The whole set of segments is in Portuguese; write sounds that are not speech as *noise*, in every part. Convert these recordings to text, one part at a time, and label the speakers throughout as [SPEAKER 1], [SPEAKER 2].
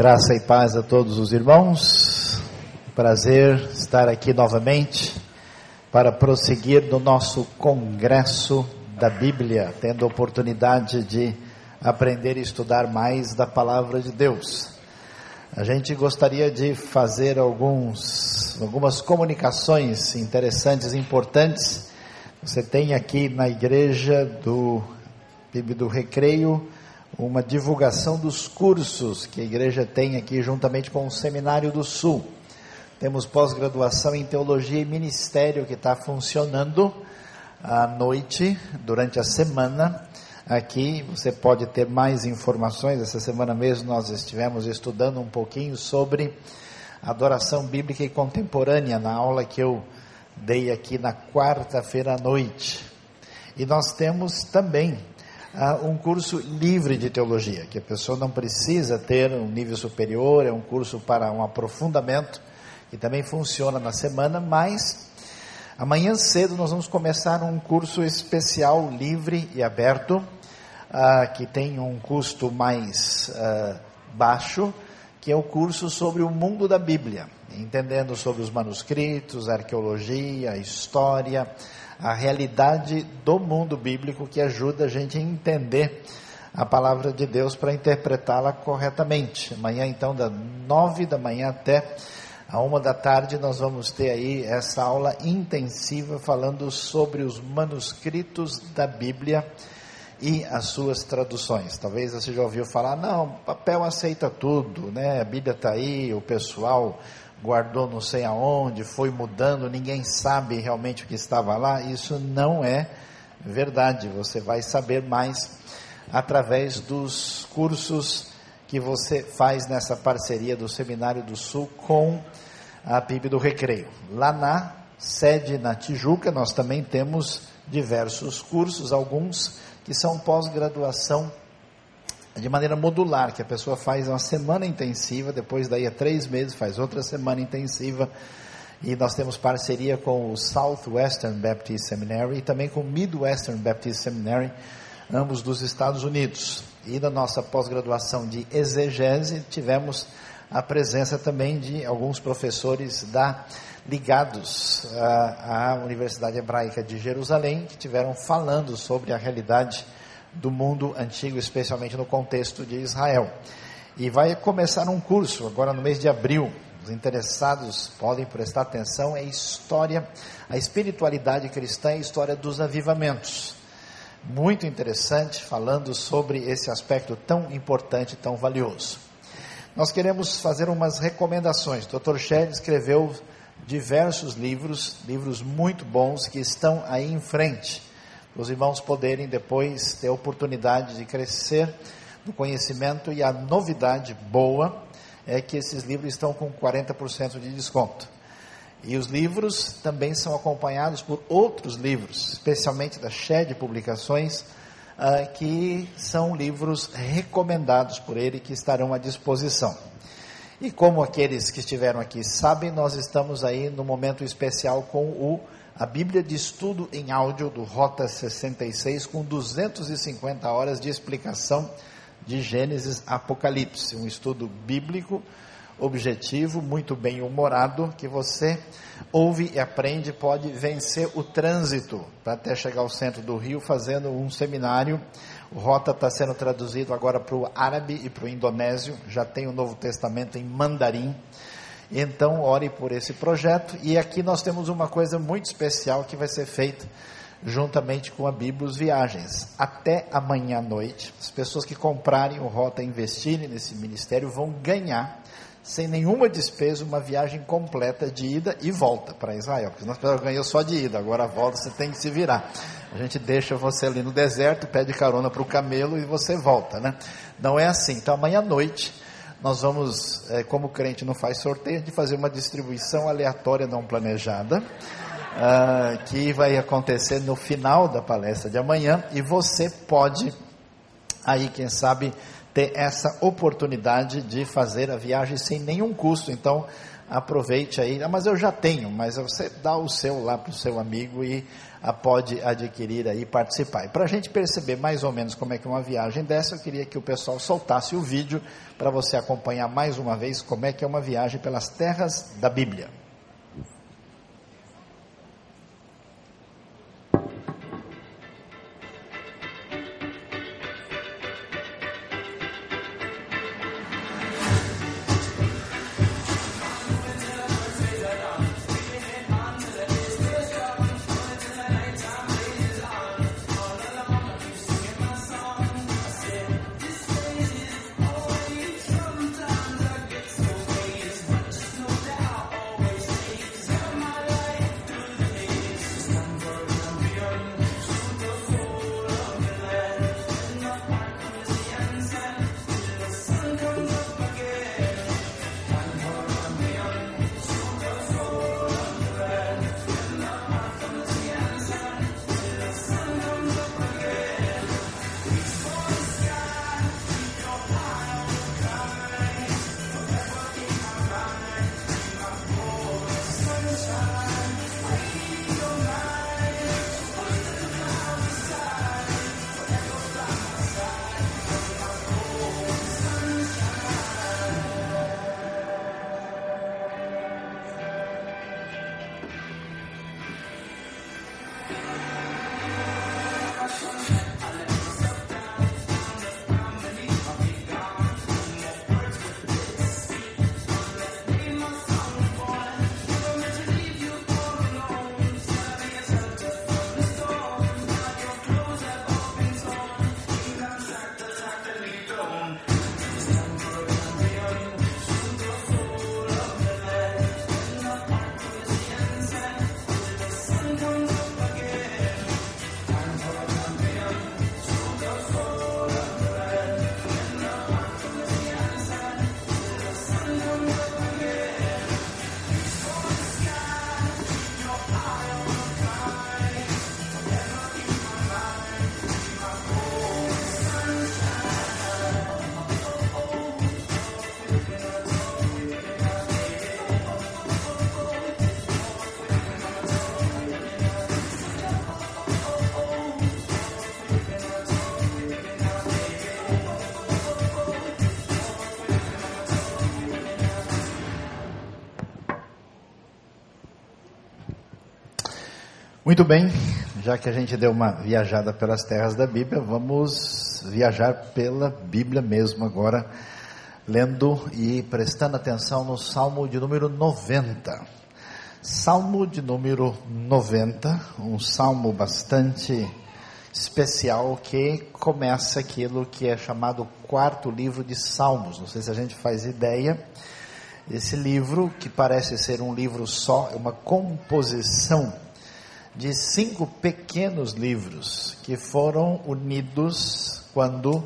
[SPEAKER 1] Graça e paz a todos os irmãos. Prazer estar aqui novamente para prosseguir no nosso congresso da Bíblia, tendo a oportunidade de aprender e estudar mais da palavra de Deus. A gente gostaria de fazer alguns, algumas comunicações interessantes, importantes. Você tem aqui na igreja do do Recreio uma divulgação dos cursos que a igreja tem aqui juntamente com o Seminário do Sul. Temos pós-graduação em Teologia e Ministério que está funcionando à noite, durante a semana. Aqui você pode ter mais informações. Essa semana mesmo nós estivemos estudando um pouquinho sobre adoração bíblica e contemporânea na aula que eu dei aqui na quarta-feira à noite. E nós temos também um curso livre de teologia, que a pessoa não precisa ter um nível superior, é um curso para um aprofundamento, que também funciona na semana, mas amanhã cedo nós vamos começar um curso especial, livre e aberto, uh, que tem um custo mais uh, baixo, que é o curso sobre o mundo da Bíblia, entendendo sobre os manuscritos, arqueologia, história, a realidade do mundo bíblico que ajuda a gente a entender a palavra de Deus para interpretá-la corretamente. Amanhã, então, das nove da manhã até a uma da tarde, nós vamos ter aí essa aula intensiva falando sobre os manuscritos da Bíblia e as suas traduções. Talvez você já ouviu falar, não, papel aceita tudo, né? A Bíblia está aí, o pessoal guardou não sei aonde, foi mudando, ninguém sabe realmente o que estava lá. Isso não é verdade. Você vai saber mais através dos cursos que você faz nessa parceria do Seminário do Sul com a PIB do Recreio. Lá na sede na Tijuca, nós também temos diversos cursos, alguns que são pós-graduação de maneira modular, que a pessoa faz uma semana intensiva, depois daí a três meses faz outra semana intensiva, e nós temos parceria com o Southwestern Baptist Seminary e também com o Midwestern Baptist Seminary, ambos dos Estados Unidos. E na nossa pós-graduação de exegese, tivemos a presença também de alguns professores da ligados à, à Universidade Hebraica de Jerusalém, que tiveram falando sobre a realidade do mundo antigo, especialmente no contexto de Israel. E vai começar um curso agora no mês de abril. Os interessados podem prestar atenção é história, a espiritualidade cristã e a história dos avivamentos. Muito interessante, falando sobre esse aspecto tão importante, tão valioso. Nós queremos fazer umas recomendações. O Dr. Shed escreveu diversos livros, livros muito bons que estão aí em frente os irmãos poderem depois ter a oportunidade de crescer no conhecimento e a novidade boa é que esses livros estão com 40% de desconto. E os livros também são acompanhados por outros livros, especialmente da Shed Publicações, uh, que são livros recomendados por ele que estarão à disposição. E como aqueles que estiveram aqui sabem, nós estamos aí no momento especial com o a Bíblia de estudo em áudio do Rota 66 com 250 horas de explicação de Gênesis Apocalipse, um estudo bíblico objetivo, muito bem humorado, que você ouve e aprende, pode vencer o trânsito para até chegar ao centro do Rio fazendo um seminário. O Rota está sendo traduzido agora para o árabe e para o indonésio, já tem o Novo Testamento em mandarim. Então, ore por esse projeto. E aqui nós temos uma coisa muito especial que vai ser feita juntamente com a Bíblia Viagens. Até amanhã à noite, as pessoas que comprarem o Rota e investirem nesse ministério vão ganhar, sem nenhuma despesa, uma viagem completa de ida e volta para Israel. Porque nós ganhamos só de ida, agora a volta você tem que se virar. A gente deixa você ali no deserto, pede carona para o camelo e você volta, né? Não é assim. Então, amanhã à noite nós vamos, é, como crente não faz sorteio, de fazer uma distribuição aleatória não planejada, uh, que vai acontecer no final da palestra de amanhã, e você pode, aí quem sabe, ter essa oportunidade de fazer a viagem sem nenhum custo. Então, aproveite aí. Ah, mas eu já tenho, mas você dá o seu lá para o seu amigo e a pode adquirir aí e participar. E para a gente perceber mais ou menos como é que é uma viagem dessa, eu queria que o pessoal soltasse o vídeo para você acompanhar mais uma vez como é que é uma viagem pelas terras da Bíblia. Muito bem, já que a gente deu uma viajada pelas terras da Bíblia, vamos viajar pela Bíblia mesmo agora, lendo e prestando atenção no Salmo de número 90. Salmo de número 90, um salmo bastante especial que começa aquilo que é chamado quarto livro de Salmos. Não sei se a gente faz ideia. Esse livro, que parece ser um livro só, é uma composição de cinco pequenos livros que foram unidos quando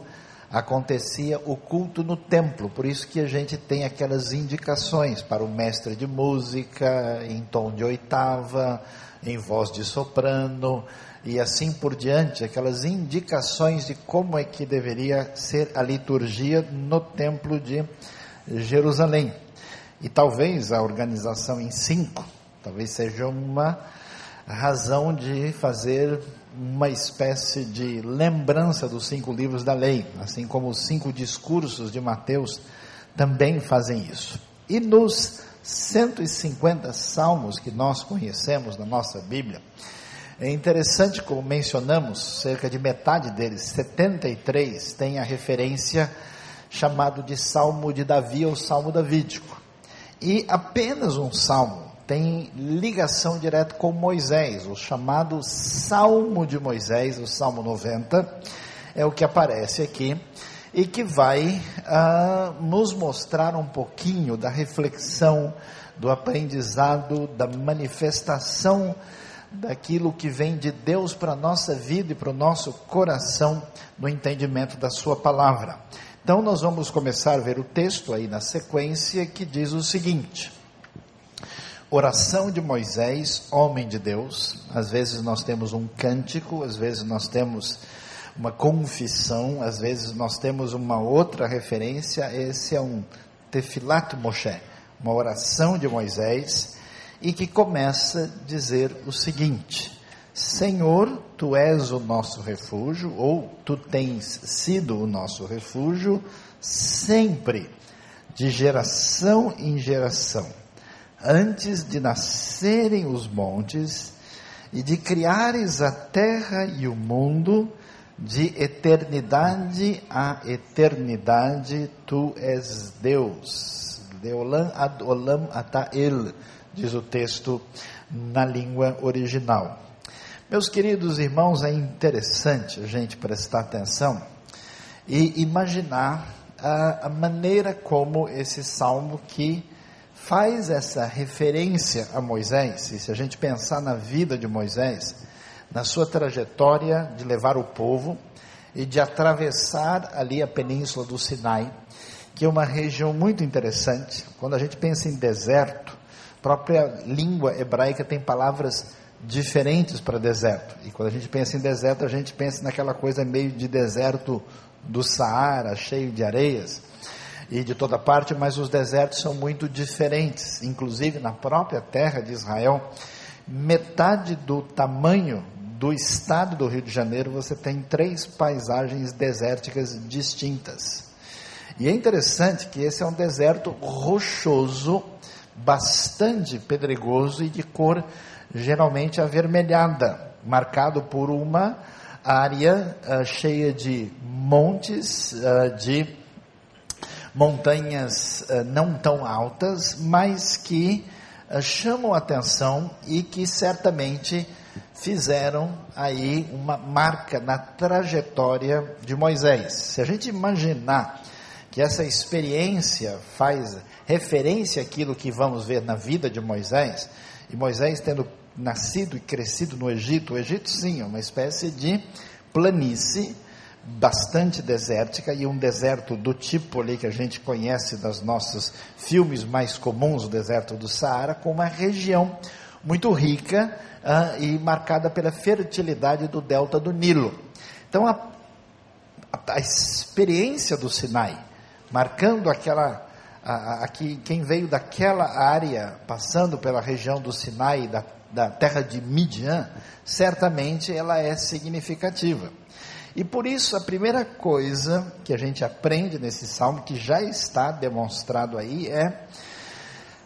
[SPEAKER 1] acontecia o culto no templo. Por isso que a gente tem aquelas indicações para o mestre de música em tom de oitava, em voz de soprano e assim por diante, aquelas indicações de como é que deveria ser a liturgia no templo de Jerusalém. E talvez a organização em cinco, talvez seja uma razão de fazer uma espécie de lembrança dos cinco livros da lei, assim como os cinco discursos de Mateus também fazem isso. E nos 150 salmos que nós conhecemos na nossa Bíblia, é interessante como mencionamos, cerca de metade deles, 73, tem a referência chamado de Salmo de Davi ou Salmo davídico. E apenas um salmo tem ligação direta com Moisés, o chamado Salmo de Moisés, o Salmo 90, é o que aparece aqui e que vai uh, nos mostrar um pouquinho da reflexão, do aprendizado, da manifestação daquilo que vem de Deus para a nossa vida e para o nosso coração no entendimento da Sua palavra. Então, nós vamos começar a ver o texto aí na sequência que diz o seguinte. Oração de Moisés, homem de Deus. Às vezes nós temos um cântico, às vezes nós temos uma confissão, às vezes nós temos uma outra referência, esse é um Tefilat Moshe, uma oração de Moisés, e que começa a dizer o seguinte: Senhor, tu és o nosso refúgio, ou tu tens sido o nosso refúgio, sempre, de geração em geração. Antes de nascerem os montes e de criares a terra e o mundo, de eternidade a eternidade, tu és Deus. Deolam ad olam atael, diz o texto na língua original. Meus queridos irmãos, é interessante a gente prestar atenção e imaginar a, a maneira como esse salmo que faz essa referência a Moisés, e se a gente pensar na vida de Moisés, na sua trajetória de levar o povo e de atravessar ali a península do Sinai, que é uma região muito interessante. Quando a gente pensa em deserto, a própria língua hebraica tem palavras diferentes para deserto. E quando a gente pensa em deserto, a gente pensa naquela coisa meio de deserto do Saara, cheio de areias e de toda parte, mas os desertos são muito diferentes. Inclusive na própria terra de Israel, metade do tamanho do estado do Rio de Janeiro, você tem três paisagens desérticas distintas. E é interessante que esse é um deserto rochoso, bastante pedregoso e de cor geralmente avermelhada, marcado por uma área uh, cheia de montes, uh, de montanhas uh, não tão altas, mas que chamam atenção e que certamente fizeram aí uma marca na trajetória de Moisés. Se a gente imaginar que essa experiência faz referência àquilo que vamos ver na vida de Moisés, e Moisés tendo nascido e crescido no Egito. O Egito, sim, é uma espécie de planície bastante desértica e um deserto do tipo ali que a gente conhece das nossos filmes mais comuns, o deserto do Saara, com uma região muito rica uh, e marcada pela fertilidade do delta do Nilo. Então, a, a, a experiência do Sinai, marcando aquela aqui quem veio daquela área, passando pela região do Sinai, da da terra de Midian, certamente ela é significativa. E por isso, a primeira coisa que a gente aprende nesse salmo, que já está demonstrado aí, é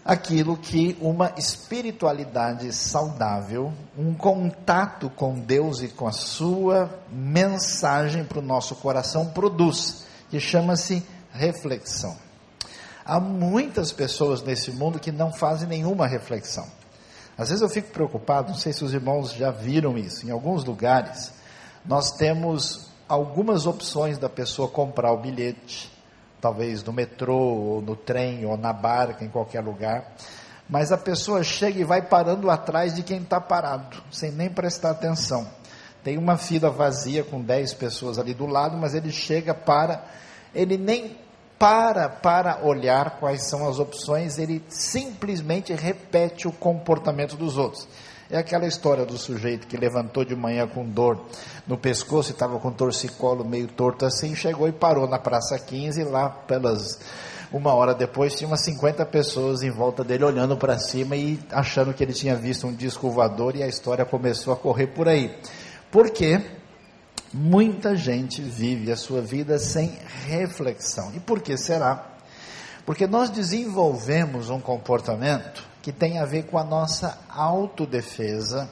[SPEAKER 1] aquilo que uma espiritualidade saudável, um contato com Deus e com a sua mensagem para o nosso coração produz, que chama-se reflexão. Há muitas pessoas nesse mundo que não fazem nenhuma reflexão. Às vezes eu fico preocupado, não sei se os irmãos já viram isso, em alguns lugares nós temos algumas opções da pessoa comprar o bilhete, talvez no metrô, ou no trem, ou na barca, em qualquer lugar, mas a pessoa chega e vai parando atrás de quem está parado, sem nem prestar atenção. Tem uma fila vazia com 10 pessoas ali do lado, mas ele chega para, ele nem para para olhar quais são as opções, ele simplesmente repete o comportamento dos outros. É aquela história do sujeito que levantou de manhã com dor no pescoço estava com torcicolo meio torto assim, chegou e parou na Praça 15 lá pelas uma hora depois tinha umas 50 pessoas em volta dele olhando para cima e achando que ele tinha visto um disco voador e a história começou a correr por aí. Por quê? Muita gente vive a sua vida sem reflexão. E por que será? Porque nós desenvolvemos um comportamento que tem a ver com a nossa autodefesa,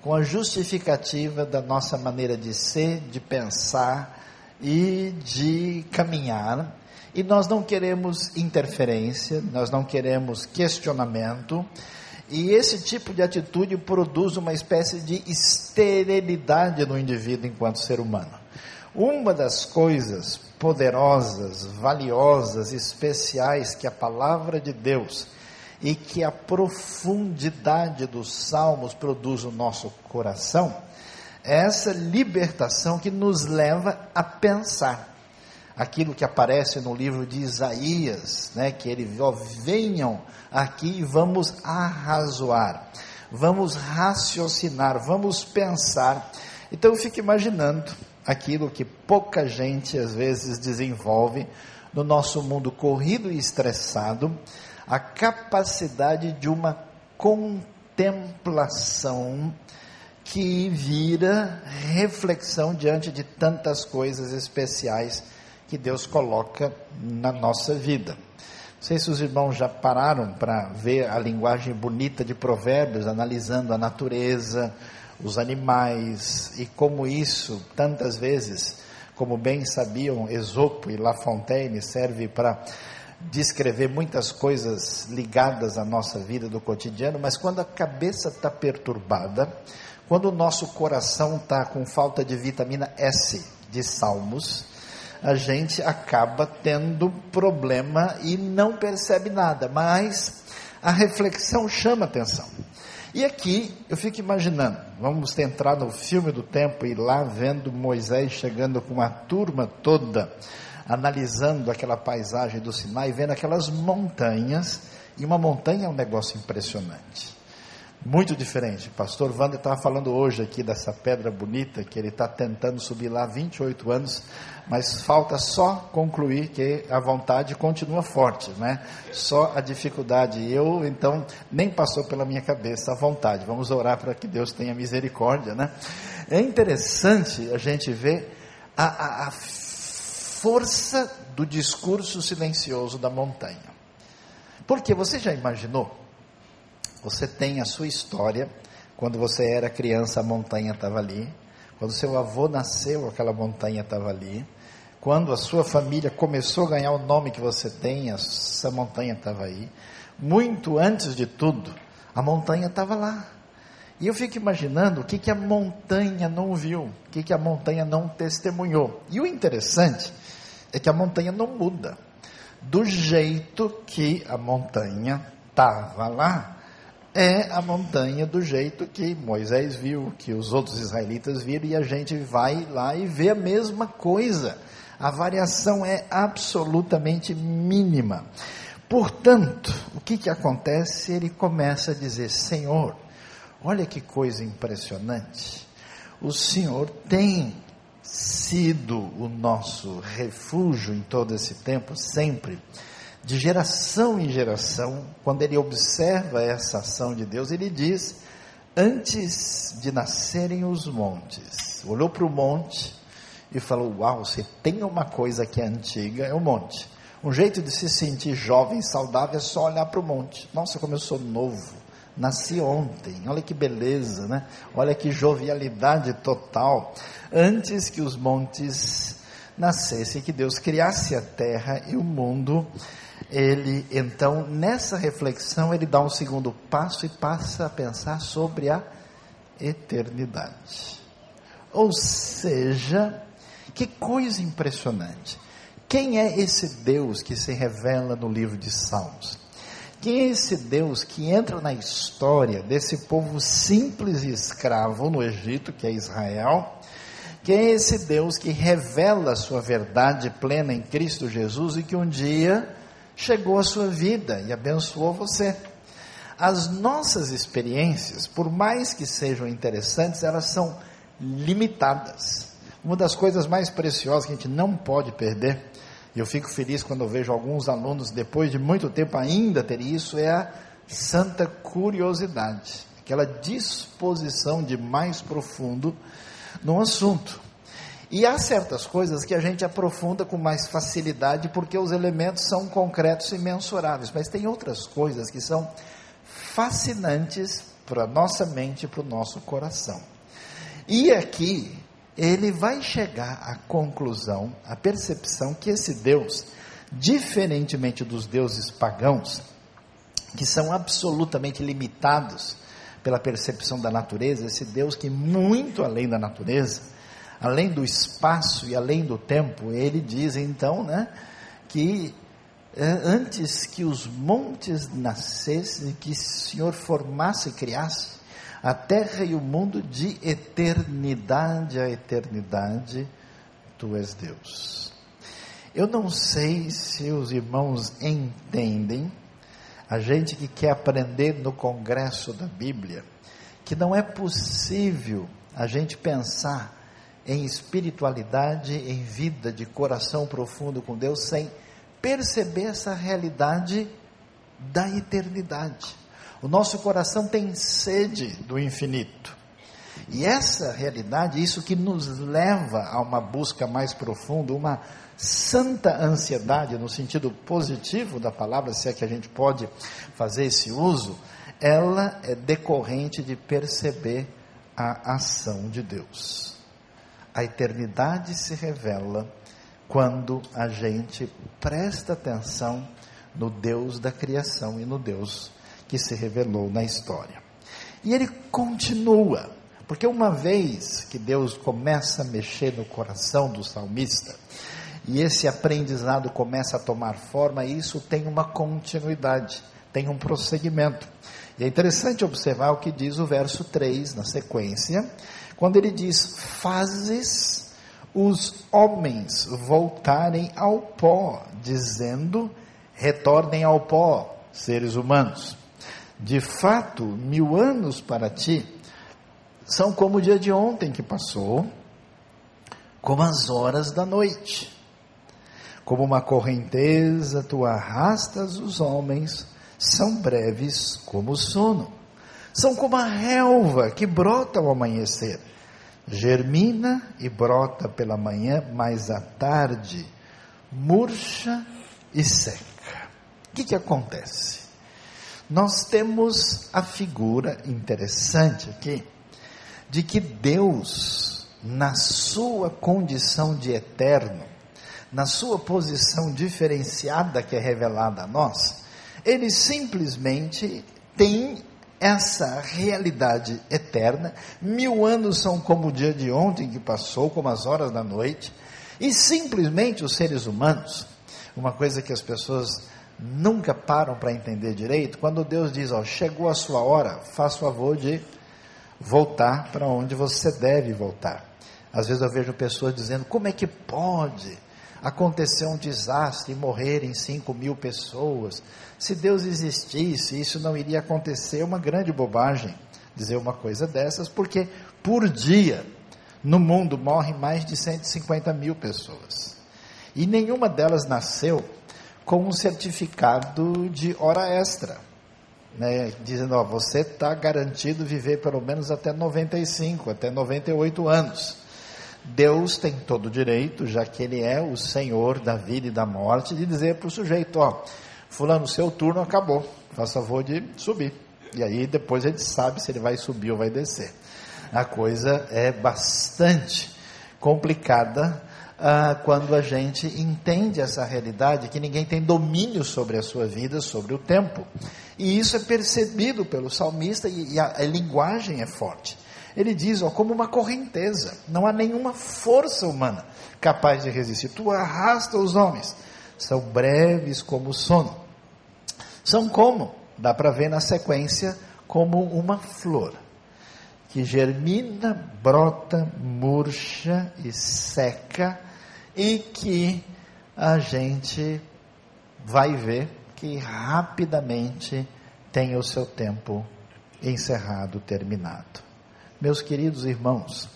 [SPEAKER 1] com a justificativa da nossa maneira de ser, de pensar e de caminhar. E nós não queremos interferência, nós não queremos questionamento, e esse tipo de atitude produz uma espécie de esterilidade no indivíduo enquanto ser humano. Uma das coisas poderosas, valiosas, especiais que a palavra de Deus e que a profundidade dos salmos produz no nosso coração é essa libertação que nos leva a pensar aquilo que aparece no livro de Isaías, né, que ele ó, venham aqui e vamos arrazoar, vamos raciocinar, vamos pensar. Então eu fico imaginando aquilo que pouca gente às vezes desenvolve no nosso mundo corrido e estressado, a capacidade de uma contemplação que vira reflexão diante de tantas coisas especiais que Deus coloca na nossa vida. Não sei se os irmãos já pararam para ver a linguagem bonita de Provérbios, analisando a natureza, os animais e como isso, tantas vezes, como bem sabiam Esopo e La Fontaine, serve para descrever muitas coisas ligadas à nossa vida do cotidiano, mas quando a cabeça está perturbada, quando o nosso coração está com falta de vitamina S de Salmos, a gente acaba tendo problema e não percebe nada, mas a reflexão chama atenção. E aqui eu fico imaginando, vamos entrar no filme do tempo e lá vendo Moisés chegando com uma turma toda, analisando aquela paisagem do Sinai, vendo aquelas montanhas, e uma montanha é um negócio impressionante muito diferente. Pastor Wander estava falando hoje aqui dessa pedra bonita que ele está tentando subir lá há 28 anos, mas falta só concluir que a vontade continua forte, né? Só a dificuldade. Eu, então, nem passou pela minha cabeça a vontade. Vamos orar para que Deus tenha misericórdia, né? É interessante a gente ver a, a, a força do discurso silencioso da montanha. Porque você já imaginou você tem a sua história. Quando você era criança, a montanha estava ali. Quando seu avô nasceu, aquela montanha estava ali. Quando a sua família começou a ganhar o nome que você tem, essa montanha estava aí. Muito antes de tudo, a montanha estava lá. E eu fico imaginando o que, que a montanha não viu, o que, que a montanha não testemunhou. E o interessante é que a montanha não muda. Do jeito que a montanha estava lá, é a montanha do jeito que Moisés viu, que os outros israelitas viram, e a gente vai lá e vê a mesma coisa. A variação é absolutamente mínima. Portanto, o que, que acontece? Ele começa a dizer: Senhor, olha que coisa impressionante. O Senhor tem sido o nosso refúgio em todo esse tempo, sempre de geração em geração, quando ele observa essa ação de Deus, ele diz: Antes de nascerem os montes, olhou para o monte e falou: Uau, você tem uma coisa que é antiga, é o monte. Um jeito de se sentir jovem, saudável, é só olhar para o monte. Nossa, como eu sou novo. Nasci ontem, olha que beleza, né? Olha que jovialidade total. Antes que os montes nascessem, que Deus criasse a terra e o mundo, ele então nessa reflexão ele dá um segundo passo e passa a pensar sobre a eternidade. Ou seja, que coisa impressionante. Quem é esse Deus que se revela no livro de Salmos? Quem é esse Deus que entra na história desse povo simples e escravo no Egito, que é Israel? Quem é esse Deus que revela a sua verdade plena em Cristo Jesus e que um dia chegou à sua vida e abençoou você. As nossas experiências, por mais que sejam interessantes, elas são limitadas. Uma das coisas mais preciosas que a gente não pode perder, e eu fico feliz quando eu vejo alguns alunos, depois de muito tempo, ainda ter isso, é a santa curiosidade, aquela disposição de mais profundo no assunto. E há certas coisas que a gente aprofunda com mais facilidade porque os elementos são concretos e mensuráveis, mas tem outras coisas que são fascinantes para a nossa mente e para o nosso coração. E aqui ele vai chegar à conclusão, à percepção que esse Deus, diferentemente dos deuses pagãos, que são absolutamente limitados pela percepção da natureza, esse Deus que muito além da natureza, além do espaço e além do tempo, ele diz então, né, que é, antes que os montes nascessem, que o Senhor formasse e criasse a terra e o mundo de eternidade a eternidade, tu és Deus. Eu não sei se os irmãos entendem, a gente que quer aprender no congresso da Bíblia, que não é possível a gente pensar em espiritualidade, em vida de coração profundo com Deus, sem perceber essa realidade da eternidade. O nosso coração tem sede do infinito. E essa realidade, isso que nos leva a uma busca mais profunda, uma santa ansiedade, no sentido positivo da palavra, se é que a gente pode fazer esse uso, ela é decorrente de perceber a ação de Deus. A eternidade se revela quando a gente presta atenção no Deus da criação e no Deus que se revelou na história. E ele continua, porque uma vez que Deus começa a mexer no coração do salmista, e esse aprendizado começa a tomar forma, isso tem uma continuidade, tem um prosseguimento. E é interessante observar o que diz o verso 3 na sequência, quando ele diz: Fazes os homens voltarem ao pó, dizendo: Retornem ao pó, seres humanos. De fato, mil anos para ti são como o dia de ontem que passou, como as horas da noite. Como uma correnteza, tu arrastas os homens são breves como o sono. São como a relva que brota ao amanhecer. Germina e brota pela manhã, mas à tarde murcha e seca. O que, que acontece? Nós temos a figura interessante aqui de que Deus, na sua condição de eterno, na sua posição diferenciada que é revelada a nós, ele simplesmente tem essa realidade eterna. Mil anos são como o dia de ontem que passou, como as horas da noite. E simplesmente os seres humanos, uma coisa que as pessoas nunca param para entender direito, quando Deus diz, ó, chegou a sua hora, faça favor de voltar para onde você deve voltar. Às vezes eu vejo pessoas dizendo, como é que pode acontecer um desastre e morrerem 5 mil pessoas? Se Deus existisse, isso não iria acontecer. É uma grande bobagem dizer uma coisa dessas, porque por dia no mundo morrem mais de 150 mil pessoas. E nenhuma delas nasceu com um certificado de hora extra. Né, dizendo, ó, você está garantido viver pelo menos até 95, até 98 anos. Deus tem todo o direito, já que Ele é o Senhor da vida e da morte, de dizer para o sujeito, ó, fulano, seu turno acabou, faça favor de subir. E aí depois a gente sabe se ele vai subir ou vai descer. A coisa é bastante complicada ah, quando a gente entende essa realidade, que ninguém tem domínio sobre a sua vida, sobre o tempo. E isso é percebido pelo salmista e, e a, a linguagem é forte. Ele diz, ó, como uma correnteza, não há nenhuma força humana capaz de resistir. Tu arrasta os homens, são breves como o sono. São como? Dá para ver na sequência como uma flor que germina, brota, murcha e seca e que a gente vai ver que rapidamente tem o seu tempo encerrado, terminado. Meus queridos irmãos,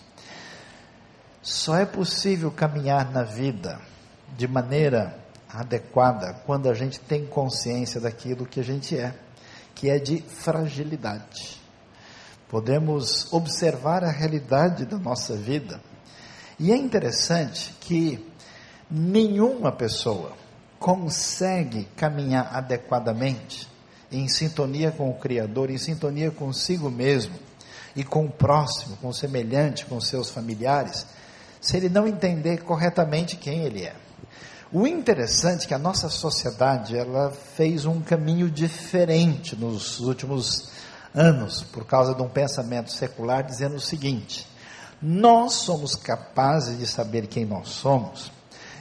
[SPEAKER 1] só é possível caminhar na vida de maneira adequada quando a gente tem consciência daquilo que a gente é, que é de fragilidade. Podemos observar a realidade da nossa vida e é interessante que nenhuma pessoa consegue caminhar adequadamente em sintonia com o Criador, em sintonia consigo mesmo e com o próximo, com o semelhante, com seus familiares, se ele não entender corretamente quem ele é. O interessante é que a nossa sociedade ela fez um caminho diferente nos últimos anos por causa de um pensamento secular dizendo o seguinte: nós somos capazes de saber quem nós somos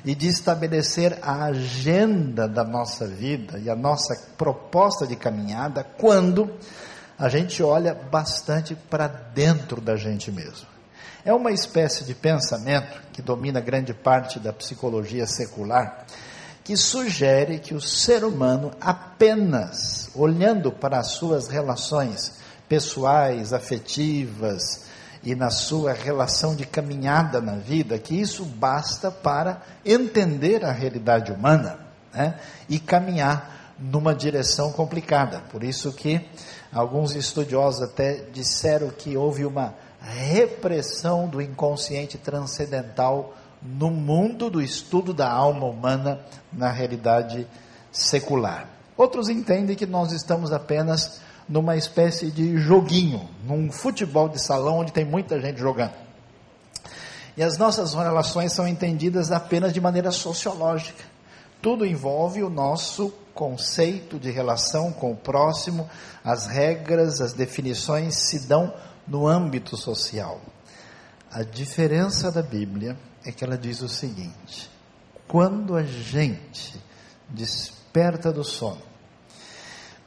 [SPEAKER 1] e de estabelecer a agenda da nossa vida e a nossa proposta de caminhada quando a gente olha bastante para dentro da gente mesmo. É uma espécie de pensamento que domina grande parte da psicologia secular, que sugere que o ser humano, apenas olhando para as suas relações pessoais, afetivas e na sua relação de caminhada na vida, que isso basta para entender a realidade humana né? e caminhar numa direção complicada. Por isso que alguns estudiosos até disseram que houve uma repressão do inconsciente transcendental no mundo do estudo da alma humana na realidade secular. Outros entendem que nós estamos apenas numa espécie de joguinho, num futebol de salão onde tem muita gente jogando. E as nossas relações são entendidas apenas de maneira sociológica. Tudo envolve o nosso conceito de relação com o próximo, as regras, as definições se dão no âmbito social. A diferença da Bíblia é que ela diz o seguinte: quando a gente desperta do sono,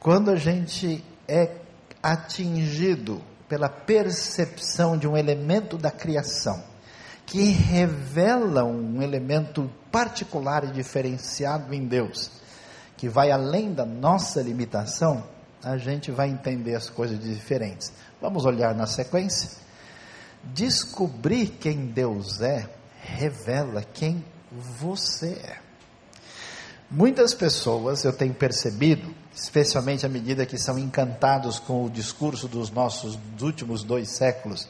[SPEAKER 1] quando a gente é atingido pela percepção de um elemento da criação que revela um elemento particular e diferenciado em Deus, que vai além da nossa limitação, a gente vai entender as coisas diferentes. Vamos olhar na sequência? Descobrir quem Deus é revela quem você é. Muitas pessoas, eu tenho percebido, especialmente à medida que são encantados com o discurso dos nossos dos últimos dois séculos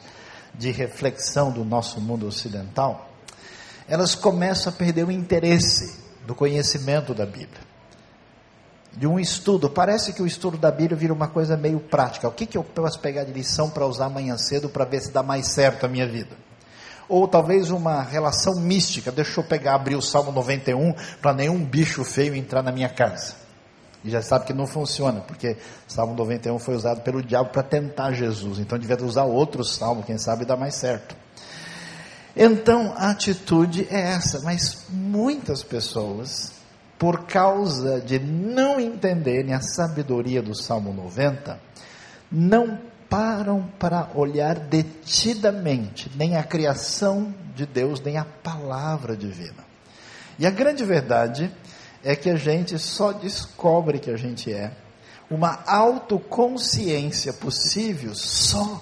[SPEAKER 1] de reflexão do nosso mundo ocidental, elas começam a perder o interesse do conhecimento da Bíblia. De um estudo, parece que o estudo da Bíblia vira uma coisa meio prática. O que, que eu posso pegar de lição para usar amanhã cedo para ver se dá mais certo a minha vida? Ou talvez uma relação mística. Deixa eu pegar, abrir o Salmo 91 para nenhum bicho feio entrar na minha casa. E já sabe que não funciona, porque Salmo 91 foi usado pelo diabo para tentar Jesus. Então devia usar outro salmo, quem sabe dá mais certo. Então a atitude é essa, mas muitas pessoas, por causa de não entenderem a sabedoria do Salmo 90, não param para olhar detidamente nem a criação de Deus, nem a palavra divina. E a grande verdade é que a gente só descobre que a gente é. Uma autoconsciência possível só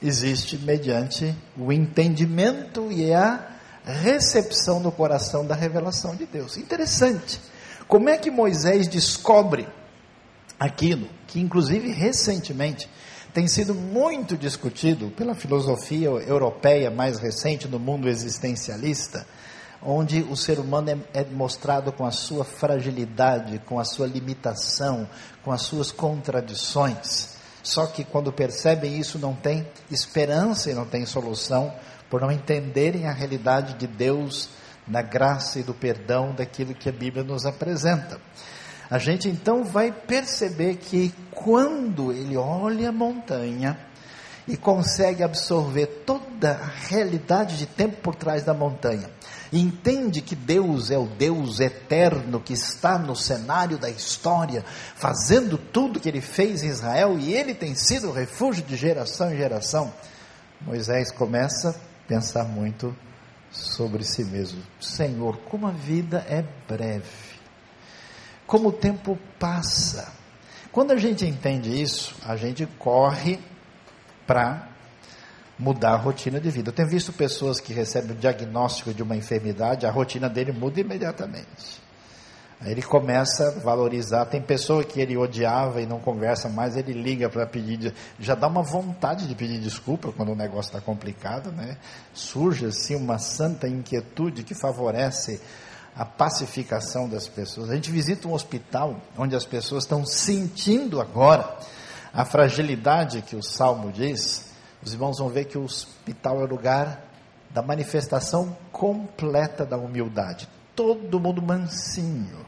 [SPEAKER 1] existe mediante o entendimento e a recepção no coração da revelação de Deus. Interessante. Como é que Moisés descobre aquilo que, inclusive, recentemente tem sido muito discutido pela filosofia europeia mais recente no mundo existencialista, onde o ser humano é, é, mostrado com a sua fragilidade, com a sua limitação, com as suas contradições. Só que quando percebem isso, não tem esperança e não tem solução, por não entenderem a realidade de Deus na graça e do perdão daquilo que a Bíblia nos apresenta. A gente então vai perceber que quando ele olha a montanha e consegue absorver toda a realidade de tempo por trás da montanha, entende que Deus é o Deus eterno que está no cenário da história, fazendo tudo que ele fez em Israel e ele tem sido o refúgio de geração em geração, Moisés começa a pensar muito sobre si mesmo. Senhor, como a vida é breve como o tempo passa. Quando a gente entende isso, a gente corre para mudar a rotina de vida. Eu tenho visto pessoas que recebem o diagnóstico de uma enfermidade, a rotina dele muda imediatamente. Aí ele começa a valorizar. Tem pessoa que ele odiava e não conversa mais, ele liga para pedir. Já dá uma vontade de pedir desculpa quando o negócio está complicado, né? Surge assim uma santa inquietude que favorece a pacificação das pessoas. A gente visita um hospital onde as pessoas estão sentindo agora a fragilidade que o Salmo diz. Os irmãos vão ver que o hospital é o lugar da manifestação completa da humildade. Todo mundo mansinho,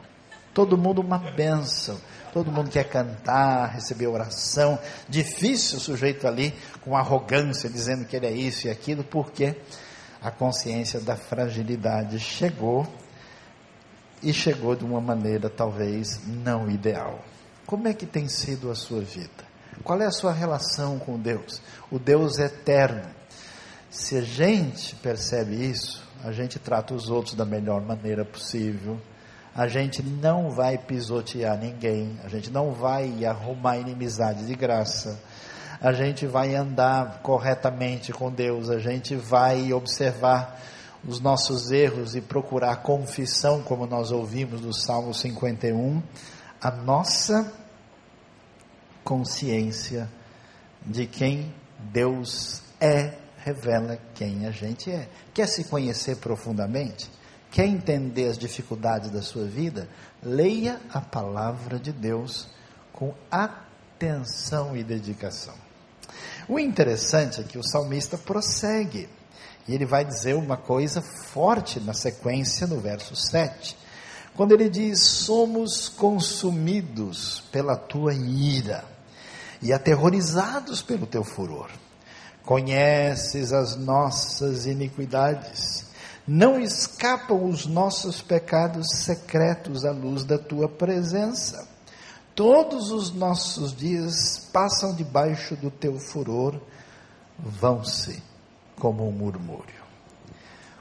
[SPEAKER 1] todo mundo uma bênção, todo mundo quer cantar, receber oração. Difícil o sujeito ali com arrogância dizendo que ele é isso e aquilo, porque a consciência da fragilidade chegou e chegou de uma maneira talvez não ideal. Como é que tem sido a sua vida? Qual é a sua relação com Deus? O Deus eterno. Se a gente percebe isso, a gente trata os outros da melhor maneira possível. A gente não vai pisotear ninguém, a gente não vai arrumar inimizade de graça. a gente vai andar corretamente com Deus, a gente vai observar os nossos erros e procurar confissão, como nós ouvimos no Salmo 51, a nossa consciência de quem Deus é, revela quem a gente é. Quer se conhecer profundamente? Quer entender as dificuldades da sua vida? Leia a palavra de Deus com atenção e dedicação. O interessante é que o salmista prossegue. E ele vai dizer uma coisa forte na sequência, no verso 7. Quando ele diz: Somos consumidos pela tua ira e aterrorizados pelo teu furor. Conheces as nossas iniquidades, não escapam os nossos pecados secretos à luz da tua presença. Todos os nossos dias passam debaixo do teu furor, vão-se como um murmúrio.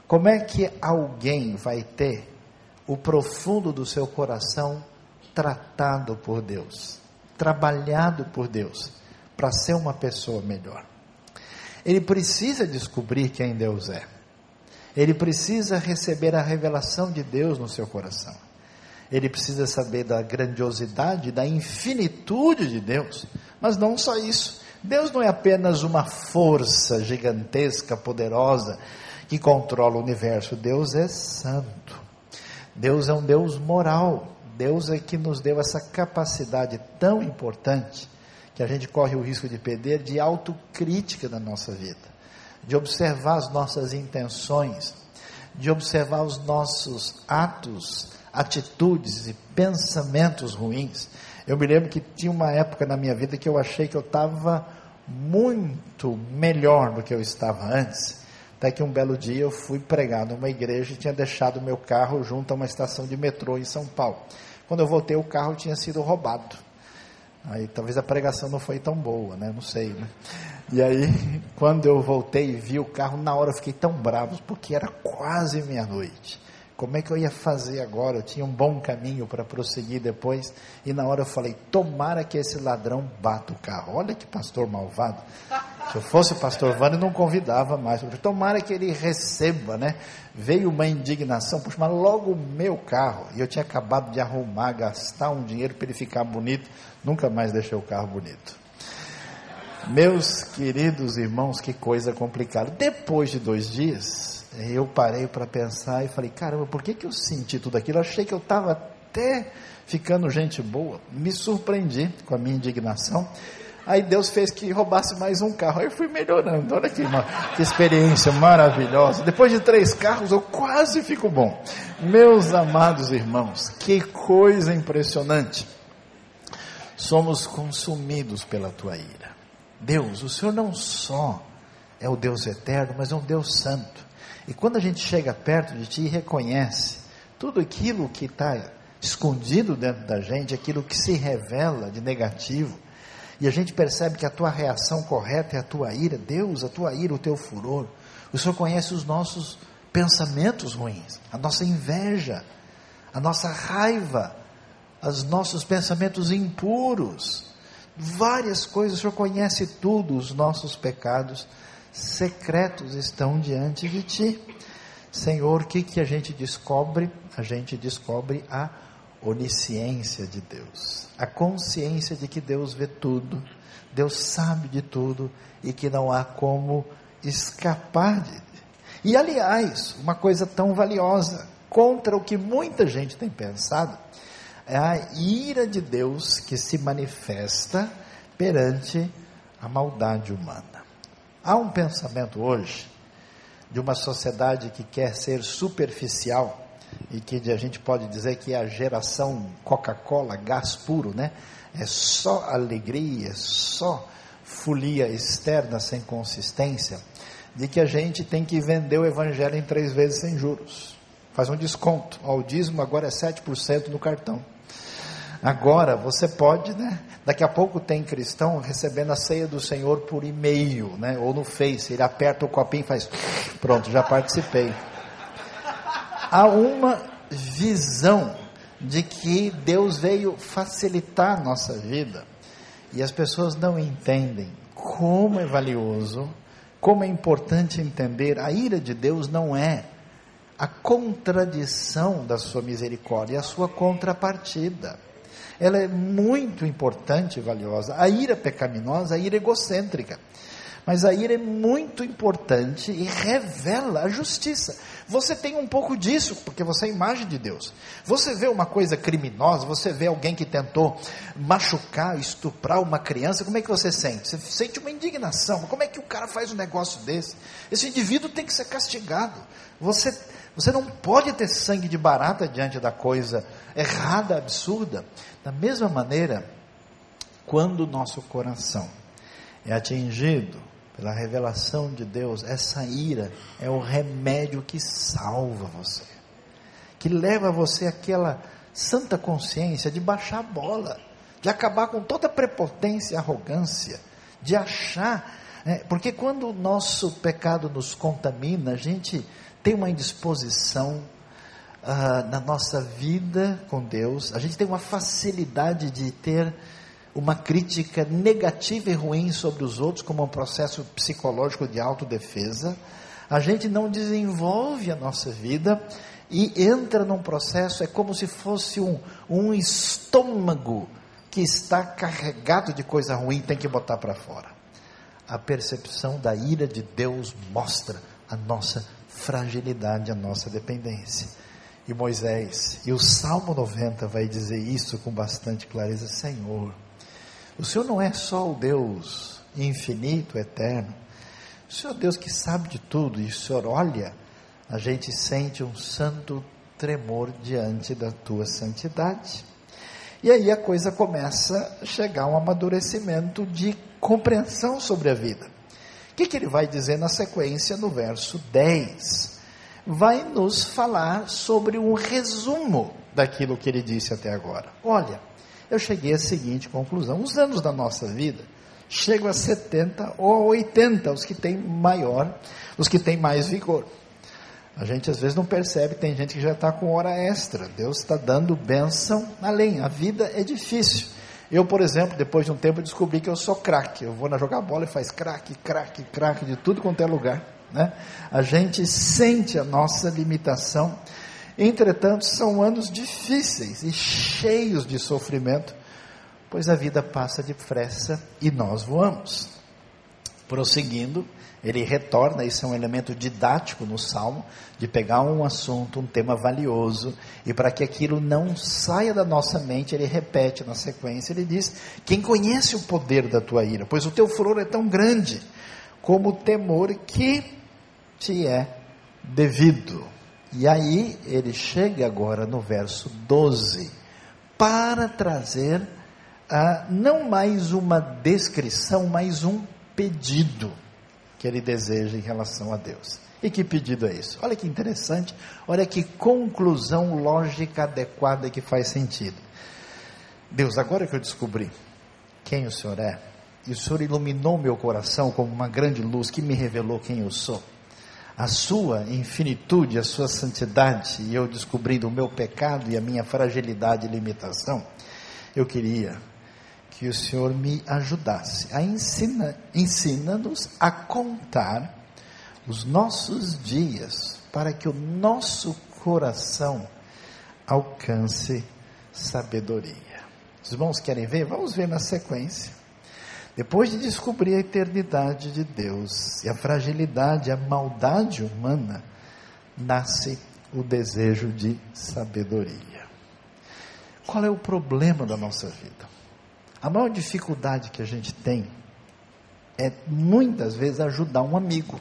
[SPEAKER 1] Como é que alguém vai ter o profundo do seu coração tratado por Deus, trabalhado por Deus, para ser uma pessoa melhor? Ele precisa descobrir quem Deus é. Ele precisa receber a revelação de Deus no seu coração. Ele precisa saber da grandiosidade, da infinitude de Deus. Mas não só isso. Deus não é apenas uma força gigantesca, poderosa, que controla o universo. Deus é santo. Deus é um Deus moral. Deus é que nos deu essa capacidade tão importante que a gente corre o risco de perder de autocrítica da nossa vida, de observar as nossas intenções, de observar os nossos atos, atitudes e pensamentos ruins. Eu me lembro que tinha uma época na minha vida que eu achei que eu estava muito melhor do que eu estava antes. Até que um belo dia eu fui pregar numa igreja e tinha deixado meu carro junto a uma estação de metrô em São Paulo. Quando eu voltei, o carro tinha sido roubado. Aí talvez a pregação não foi tão boa, né? Não sei, né? E aí, *laughs* quando eu voltei e vi o carro, na hora eu fiquei tão bravo, porque era quase meia-noite. Como é que eu ia fazer agora? Eu tinha um bom caminho para prosseguir depois. E na hora eu falei: tomara que esse ladrão bata o carro. Olha que pastor malvado. Se eu fosse pastor Vânia, não convidava mais. Tomara que ele receba, né? Veio uma indignação, puxa, mas logo o meu carro. E eu tinha acabado de arrumar, gastar um dinheiro para ele ficar bonito. Nunca mais deixei o carro bonito. Meus queridos irmãos, que coisa complicada. Depois de dois dias, eu parei para pensar e falei, caramba, por que, que eu senti tudo aquilo? Eu achei que eu estava até ficando gente boa. Me surpreendi com a minha indignação. Aí Deus fez que roubasse mais um carro. Aí eu fui melhorando. Olha que, que experiência maravilhosa. Depois de três carros, eu quase fico bom. Meus amados irmãos, que coisa impressionante. Somos consumidos pela tua ira. Deus, o Senhor não só é o Deus eterno, mas é um Deus santo. E quando a gente chega perto de ti e reconhece tudo aquilo que está escondido dentro da gente, aquilo que se revela de negativo, e a gente percebe que a tua reação correta é a tua ira, Deus, a tua ira, o teu furor. O Senhor conhece os nossos pensamentos ruins, a nossa inveja, a nossa raiva, os nossos pensamentos impuros, várias coisas, o Senhor conhece tudo, os nossos pecados secretos estão diante de ti. Senhor, o que, que a gente descobre? A gente descobre a onisciência de Deus, a consciência de que Deus vê tudo, Deus sabe de tudo e que não há como escapar de. E aliás, uma coisa tão valiosa, contra o que muita gente tem pensado, é a ira de Deus que se manifesta perante a maldade humana. Há um pensamento hoje de uma sociedade que quer ser superficial e que a gente pode dizer que é a geração Coca-Cola, gás puro, né? É só alegria, só folia externa sem consistência, de que a gente tem que vender o evangelho em três vezes sem juros. Faz um desconto. O dízimo agora é 7% no cartão. Agora você pode, né? Daqui a pouco tem cristão recebendo a ceia do Senhor por e-mail, né? Ou no Face. Ele aperta o copinho e faz, pronto, já participei. Há uma visão de que Deus veio facilitar a nossa vida E as pessoas não entendem como é valioso, como é importante entender, a ira de Deus não é a contradição da sua misericórdia, é a sua contrapartida. Ela é muito importante e valiosa. A ira pecaminosa, a ira egocêntrica. Mas a ira é muito importante e revela a justiça. Você tem um pouco disso, porque você é imagem de Deus. Você vê uma coisa criminosa, você vê alguém que tentou machucar, estuprar uma criança, como é que você sente? Você sente uma indignação. Como é que o cara faz um negócio desse? Esse indivíduo tem que ser castigado. Você, você não pode ter sangue de barata diante da coisa errada, absurda. Da mesma maneira, quando o nosso coração é atingido pela revelação de Deus, essa ira é o remédio que salva você, que leva você àquela santa consciência de baixar a bola, de acabar com toda prepotência e arrogância, de achar, né, porque quando o nosso pecado nos contamina, a gente tem uma indisposição uh, na nossa vida com Deus, a gente tem uma facilidade de ter uma crítica negativa e ruim sobre os outros, como um processo psicológico de autodefesa, a gente não desenvolve a nossa vida e entra num processo, é como se fosse um, um estômago que está carregado de coisa ruim, tem que botar para fora. A percepção da ira de Deus mostra a nossa fragilidade, a nossa dependência. E Moisés, e o Salmo 90 vai dizer isso com bastante clareza: Senhor, o Senhor não é só o Deus infinito, eterno. O Senhor é Deus que sabe de tudo. E o Senhor olha, a gente sente um santo tremor diante da tua santidade. E aí a coisa começa a chegar a um amadurecimento de compreensão sobre a vida. Que, que ele vai dizer na sequência, no verso 10? Vai nos falar sobre um resumo daquilo que ele disse até agora. Olha, eu cheguei à seguinte conclusão: os anos da nossa vida chegam a 70 ou a 80, os que têm maior, os que têm mais vigor. A gente às vezes não percebe, tem gente que já está com hora extra. Deus está dando bênção além. A vida é difícil. Eu, por exemplo, depois de um tempo descobri que eu sou craque. Eu vou na jogar bola e faz craque, craque, craque de tudo quanto é lugar. Né? A gente sente a nossa limitação Entretanto, são anos difíceis e cheios de sofrimento, pois a vida passa depressa e nós voamos. Prosseguindo, ele retorna, isso é um elemento didático no Salmo, de pegar um assunto, um tema valioso, e para que aquilo não saia da nossa mente, ele repete na sequência, ele diz: Quem conhece o poder da tua ira? Pois o teu furor é tão grande, como o temor que te é devido. E aí ele chega agora no verso 12 para trazer ah, não mais uma descrição, mas um pedido que ele deseja em relação a Deus. E que pedido é isso? Olha que interessante, olha que conclusão lógica adequada que faz sentido. Deus, agora que eu descobri quem o Senhor é, e o Senhor iluminou meu coração como uma grande luz que me revelou quem eu sou a sua infinitude, a sua santidade, e eu descobrindo o meu pecado e a minha fragilidade e limitação, eu queria que o Senhor me ajudasse a ensinar, ensina-nos a contar os nossos dias para que o nosso coração alcance sabedoria. Os irmãos querem ver? Vamos ver na sequência. Depois de descobrir a eternidade de Deus e a fragilidade, a maldade humana, nasce o desejo de sabedoria. Qual é o problema da nossa vida? A maior dificuldade que a gente tem é muitas vezes ajudar um amigo,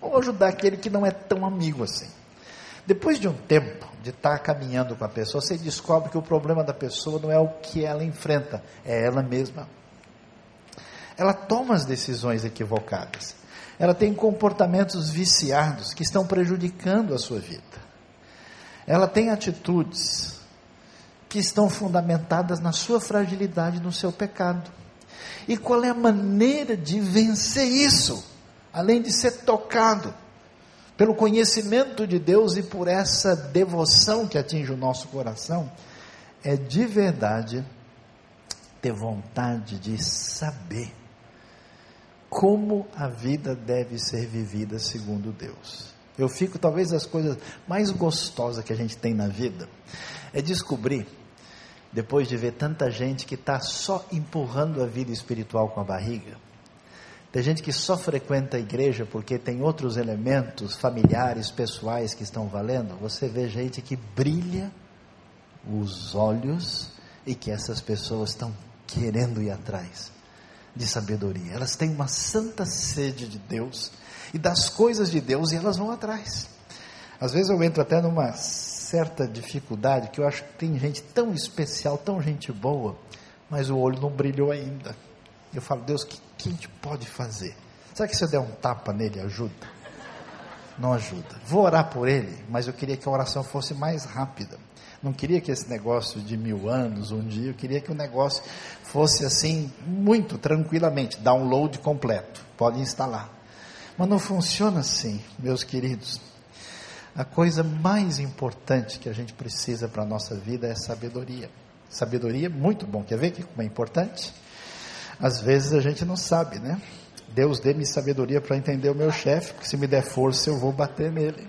[SPEAKER 1] ou ajudar aquele que não é tão amigo assim. Depois de um tempo de estar caminhando com a pessoa, você descobre que o problema da pessoa não é o que ela enfrenta, é ela mesma ela toma as decisões equivocadas. Ela tem comportamentos viciados que estão prejudicando a sua vida. Ela tem atitudes que estão fundamentadas na sua fragilidade, no seu pecado. E qual é a maneira de vencer isso? Além de ser tocado pelo conhecimento de Deus e por essa devoção que atinge o nosso coração, é de verdade ter vontade de saber como a vida deve ser vivida segundo Deus. Eu fico, talvez, as coisas mais gostosas que a gente tem na vida é descobrir, depois de ver tanta gente que está só empurrando a vida espiritual com a barriga, tem gente que só frequenta a igreja porque tem outros elementos familiares, pessoais que estão valendo. Você vê gente que brilha os olhos e que essas pessoas estão querendo ir atrás de sabedoria. Elas têm uma santa sede de Deus e das coisas de Deus e elas vão atrás. Às vezes eu entro até numa certa dificuldade que eu acho que tem gente tão especial, tão gente boa, mas o olho não brilhou ainda. Eu falo, Deus, o que, que a gente pode fazer? Será que se eu der um tapa nele ajuda? Não ajuda. Vou orar por ele, mas eu queria que a oração fosse mais rápida. Não queria que esse negócio de mil anos, um dia, eu queria que o negócio fosse assim, muito tranquilamente, download completo. Pode instalar. Mas não funciona assim, meus queridos. A coisa mais importante que a gente precisa para a nossa vida é sabedoria. Sabedoria muito bom. Quer ver que como é importante? Às vezes a gente não sabe, né? Deus dê-me sabedoria para entender o meu chefe, porque se me der força eu vou bater nele.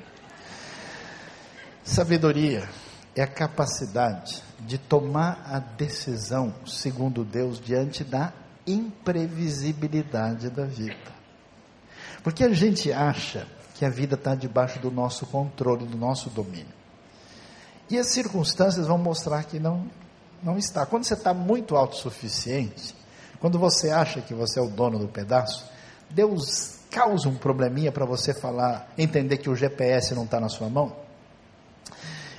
[SPEAKER 1] Sabedoria é a capacidade de tomar a decisão segundo Deus diante da imprevisibilidade da vida. Porque a gente acha que a vida está debaixo do nosso controle, do nosso domínio. E as circunstâncias vão mostrar que não, não está. Quando você está muito autossuficiente, quando você acha que você é o dono do pedaço, Deus causa um probleminha para você falar, entender que o GPS não está na sua mão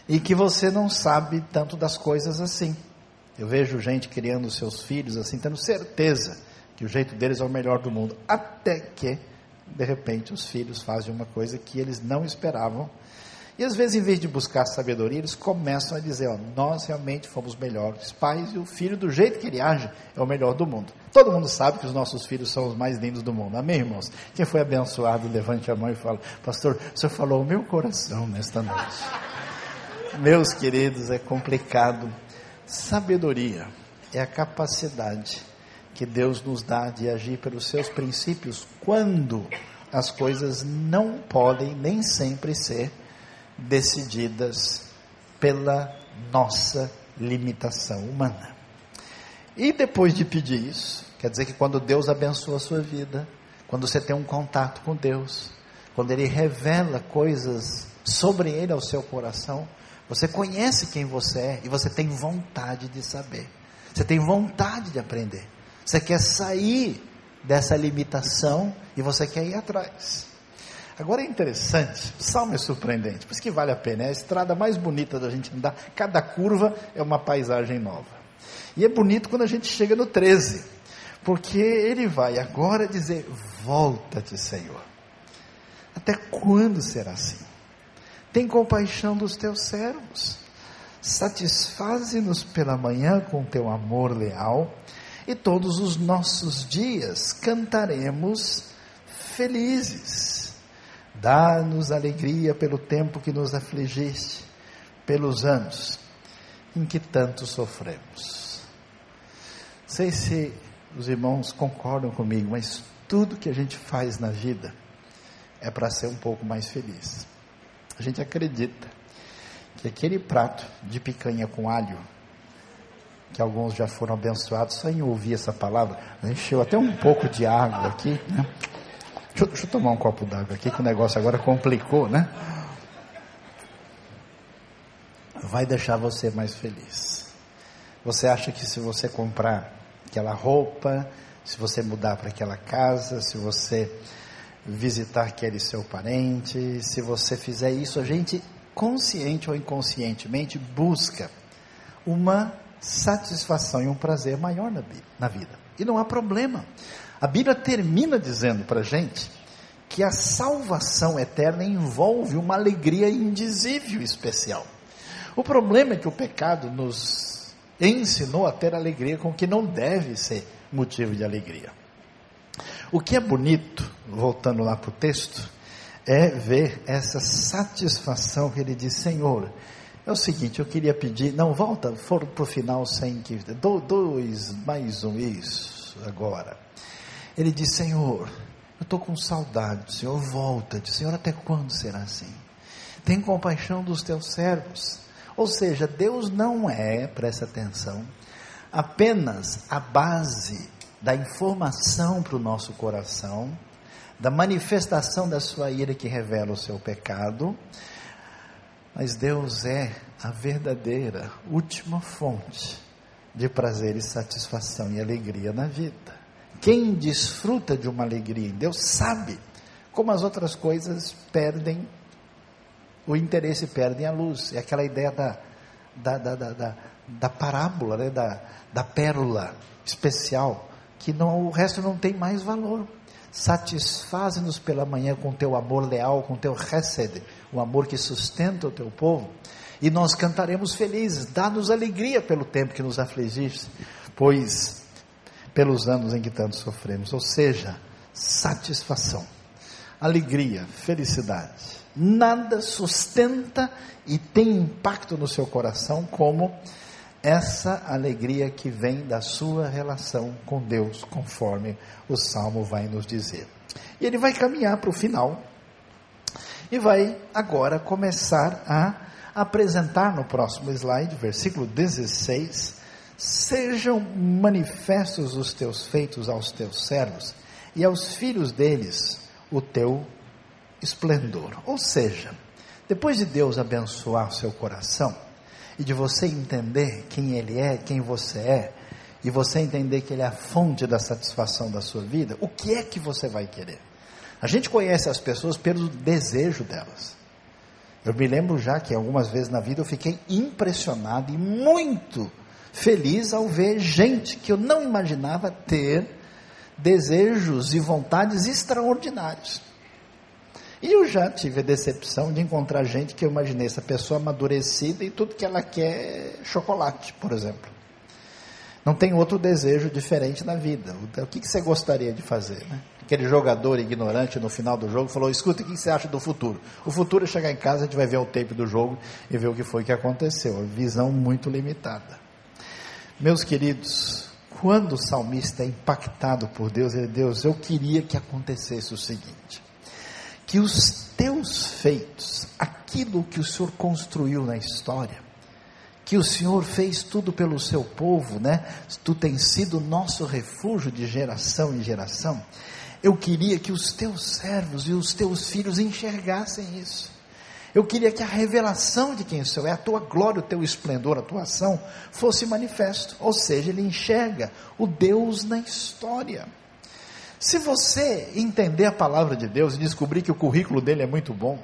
[SPEAKER 1] e que você não sabe tanto das coisas assim. Eu vejo gente criando seus filhos assim, tendo certeza que o jeito deles é o melhor do mundo, até que de repente os filhos fazem uma coisa que eles não esperavam. E às vezes, em vez de buscar sabedoria, eles começam a dizer: ó, nós realmente fomos melhores pais e o filho, do jeito que ele age, é o melhor do mundo. Todo mundo sabe que os nossos filhos são os mais lindos do mundo. Amém, irmãos? Quem foi abençoado, levante a mão e fala: Pastor, o senhor falou o meu coração nesta noite. Meus queridos, é complicado. Sabedoria é a capacidade que Deus nos dá de agir pelos seus princípios quando as coisas não podem nem sempre ser decididas pela nossa limitação humana. E depois de pedir isso, quer dizer que quando Deus abençoa a sua vida, quando você tem um contato com Deus, quando Ele revela coisas sobre Ele ao seu coração, você conhece quem você é e você tem vontade de saber. Você tem vontade de aprender. Você quer sair dessa limitação e você quer ir atrás. Agora é interessante, o salmo é surpreendente, por isso que vale a pena, é a estrada mais bonita da gente andar, cada curva é uma paisagem nova. E é bonito quando a gente chega no 13, porque ele vai agora dizer: Volta-te, Senhor. Até quando será assim? Tem compaixão dos teus servos, satisfaze-nos pela manhã com teu amor leal e todos os nossos dias cantaremos felizes. Dá-nos alegria pelo tempo que nos afligiste, pelos anos em que tanto sofremos. Sei se os irmãos concordam comigo, mas tudo que a gente faz na vida é para ser um pouco mais feliz. A gente acredita que aquele prato de picanha com alho que alguns já foram abençoados só em ouvir essa palavra. Encheu até um pouco de água aqui, né? Deixa, deixa eu tomar um copo d'água aqui, que o negócio agora complicou, né? Vai deixar você mais feliz. Você acha que se você comprar aquela roupa, se você mudar para aquela casa, se você visitar aquele seu parente, se você fizer isso, a gente consciente ou inconscientemente busca uma satisfação e um prazer maior na, na vida. E não há problema. A Bíblia termina dizendo para a gente que a salvação eterna envolve uma alegria indizível especial. O problema é que o pecado nos ensinou a ter alegria com o que não deve ser motivo de alegria. O que é bonito, voltando lá para o texto, é ver essa satisfação que ele diz: Senhor, É o seguinte, eu queria pedir, não, volta, for para o final sem que, dois, mais um, isso, agora. Ele diz, Senhor, eu estou com saudade, Senhor, volta, Senhor, até quando será assim? Tem compaixão dos teus servos. Ou seja, Deus não é, presta atenção, apenas a base da informação para o nosso coração, da manifestação da sua ira que revela o seu pecado, mas Deus é a verdadeira última fonte de prazer e satisfação e alegria na vida. Quem desfruta de uma alegria em Deus sabe como as outras coisas perdem o interesse, perdem a luz. É aquela ideia da, da, da, da, da, parábola, né? da, da pérola especial, que não, o resto não tem mais valor. Satisfaze-nos pela manhã com teu amor leal, com teu recede, o amor que sustenta o teu povo, e nós cantaremos felizes. Dá-nos alegria pelo tempo que nos afligiste, pois pelos anos em que tanto sofremos, ou seja, satisfação, alegria, felicidade. Nada sustenta e tem impacto no seu coração como essa alegria que vem da sua relação com Deus, conforme o Salmo vai nos dizer. E ele vai caminhar para o final e vai agora começar a apresentar no próximo slide, versículo 16: Sejam manifestos os teus feitos aos teus servos e aos filhos deles o teu esplendor. Ou seja, depois de Deus abençoar seu coração, e de você entender quem Ele é, quem você é, e você entender que Ele é a fonte da satisfação da sua vida, o que é que você vai querer? A gente conhece as pessoas pelo desejo delas. Eu me lembro já que algumas vezes na vida eu fiquei impressionado e muito feliz ao ver gente que eu não imaginava ter desejos e vontades extraordinários. E eu já tive a decepção de encontrar gente que eu imaginei essa pessoa amadurecida e tudo que ela quer é chocolate, por exemplo. Não tem outro desejo diferente na vida. O que, você gostaria de fazer? Né? Aquele jogador ignorante no final do jogo falou: escuta, o que você acha do futuro? O futuro é chegar em casa, a gente vai ver o tape do jogo e ver o que foi que aconteceu. Visão muito limitada. Meus queridos, quando o salmista é impactado por Deus, ele Deus, eu queria que acontecesse o seguinte que os teus feitos, aquilo que o Senhor construiu na história, que o Senhor fez tudo pelo seu povo, né? Tu tens sido nosso refúgio de geração em geração. Eu queria que os teus servos e os teus filhos enxergassem isso. Eu queria que a revelação de quem o Senhor é, a tua glória, o teu esplendor, a tua ação, fosse manifesto. Ou seja, ele enxerga o Deus na história. Se você entender a palavra de Deus e descobrir que o currículo dele é muito bom,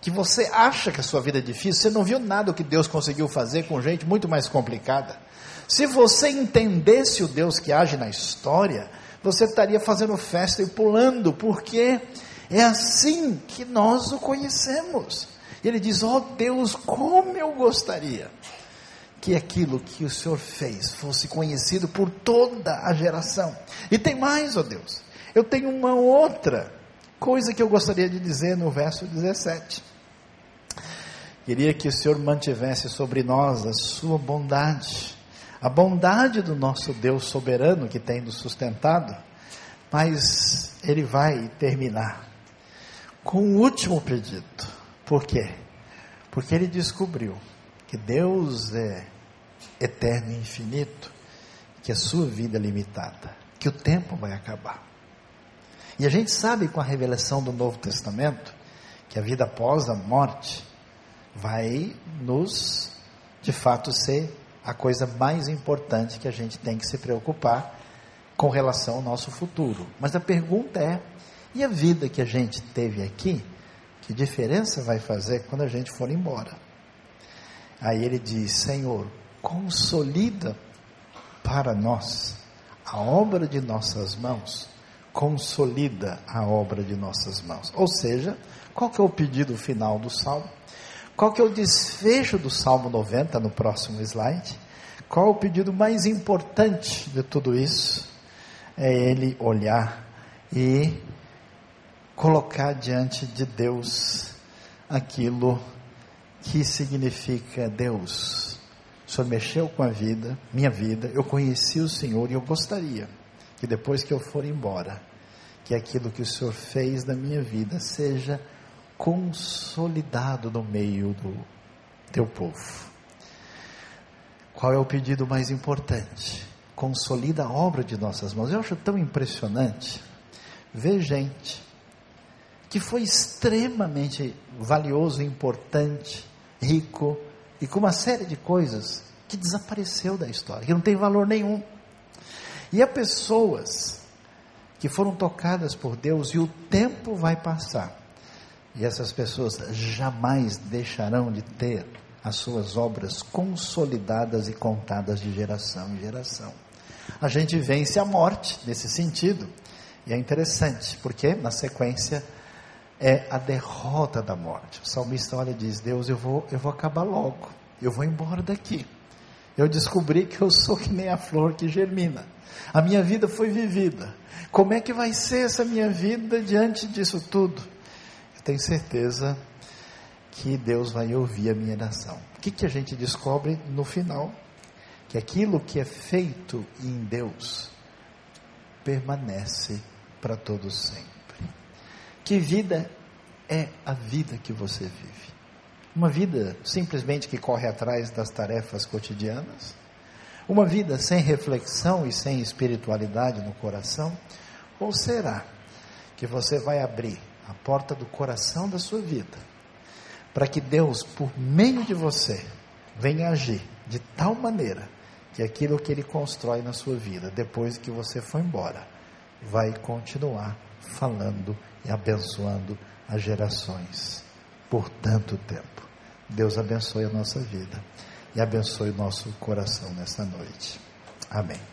[SPEAKER 1] que você acha que a sua vida é difícil, você não viu nada que Deus conseguiu fazer com gente muito mais complicada. Se você entendesse o Deus que age na história, você estaria fazendo festa e pulando, porque é assim que nós o conhecemos. E ele diz: Ó oh Deus, como eu gostaria que aquilo que o Senhor fez fosse conhecido por toda a geração. E tem mais, ó oh Deus, eu tenho uma outra coisa que eu gostaria de dizer no verso 17. Queria que o Senhor mantivesse sobre nós a sua bondade, a bondade do nosso Deus soberano que tem nos sustentado, mas ele vai terminar com o último pedido. Por quê? Porque ele descobriu que Deus é eterno e infinito, que a sua vida é limitada, que o tempo vai acabar. E a gente sabe com a revelação do Novo Testamento que a vida após a morte vai nos, de fato, ser a coisa mais importante que a gente tem que se preocupar com relação ao nosso futuro. Mas a pergunta é: e a vida que a gente teve aqui? Que diferença vai fazer quando a gente for embora? Aí ele diz: Senhor, consolida para nós a obra de nossas mãos, consolida a obra de nossas mãos. Ou seja, qual que é o pedido final do salmo? Qual que é o desfecho do Salmo 90 no próximo slide? Qual o pedido mais importante de tudo isso? É ele olhar e colocar diante de Deus aquilo que significa Deus. O Senhor mexeu com a vida, minha vida, eu conheci o Senhor e eu gostaria que depois que eu for embora, que aquilo que o Senhor fez na minha vida seja consolidado no meio do teu povo. Qual é o pedido mais importante? Consolida a obra de nossas mãos. Eu acho tão impressionante ver gente que foi extremamente valioso, importante, rico e com uma série de coisas que desapareceu da história, que não tem valor nenhum. E há pessoas que foram tocadas por Deus e o tempo vai passar. E essas pessoas jamais deixarão de ter as suas obras consolidadas e contadas de geração em geração. A gente vence a morte nesse sentido. E é interessante, porque na sequência é a derrota da morte. O salmista olha e diz: Deus, eu vou, eu vou acabar logo, eu vou embora daqui. Eu descobri que eu sou que nem a flor que germina. A minha vida foi vivida. Como é que vai ser essa minha vida diante disso tudo? Tenho certeza que Deus vai ouvir a minha oração. O que, que a gente descobre no final? Que aquilo que é feito em Deus permanece para todos sempre. Que vida é a vida que você vive? Uma vida simplesmente que corre atrás das tarefas cotidianas? Uma vida sem reflexão e sem espiritualidade no coração? Ou será que você vai abrir a porta do coração da sua vida para que Deus, por meio de você, venha agir de tal maneira que aquilo que Ele constrói na sua vida, depois que você for embora, vai continuar falando e abençoando as gerações por tanto tempo. Deus abençoe a nossa vida e abençoe o nosso coração nesta noite. Amém.